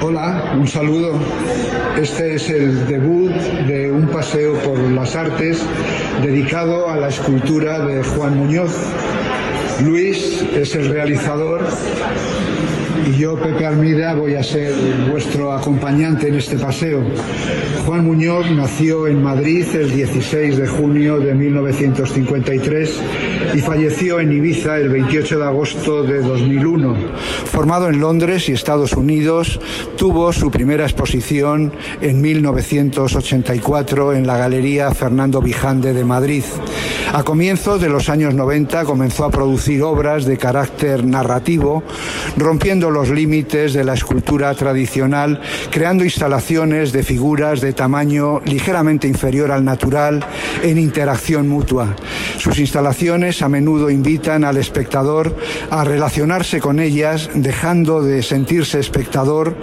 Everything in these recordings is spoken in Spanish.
Hola, un saludo. Este es el debut de un paseo por las artes dedicado a la escultura de Juan Muñoz. Luis es el realizador y yo, Pepe Almida, voy a ser vuestro acompañante en este paseo. Juan Muñoz nació en Madrid el 16 de junio de 1953 y falleció en Ibiza el 28 de agosto de 2001. Formado en Londres y Estados Unidos, tuvo su primera exposición en 1984 en la Galería Fernando Vijande de Madrid. A comienzos de los años 90 comenzó a producir obras de carácter narrativo, rompiendo los límites de la escultura tradicional, creando instalaciones de figuras de tamaño ligeramente inferior al natural en interacción mutua. Sus instalaciones a menudo invitan al espectador a relacionarse con ellas, dejando de sentirse espectador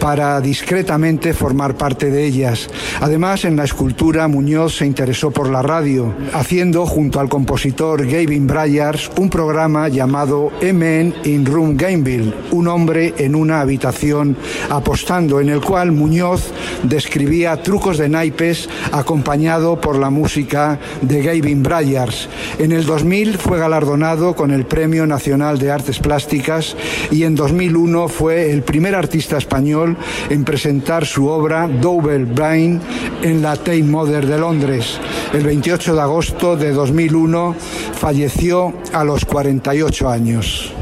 para discretamente formar parte de ellas. Además, en la escultura Muñoz se interesó por la radio, haciendo junto al compositor Gavin Bryars un programa llamado MN in Room Gameville, un hombre en una habitación apostando, en el cual Muñoz describía trucos de naipes acompañado por la música de Gavin Bryars. En el 2000 fue galardonado con el Premio Nacional de Artes Plásticas y en 2001 fue el primer artista español en presentar su obra Double Brain en la Tate Modern de Londres. El 28 de agosto de 2001 falleció a los 48 años.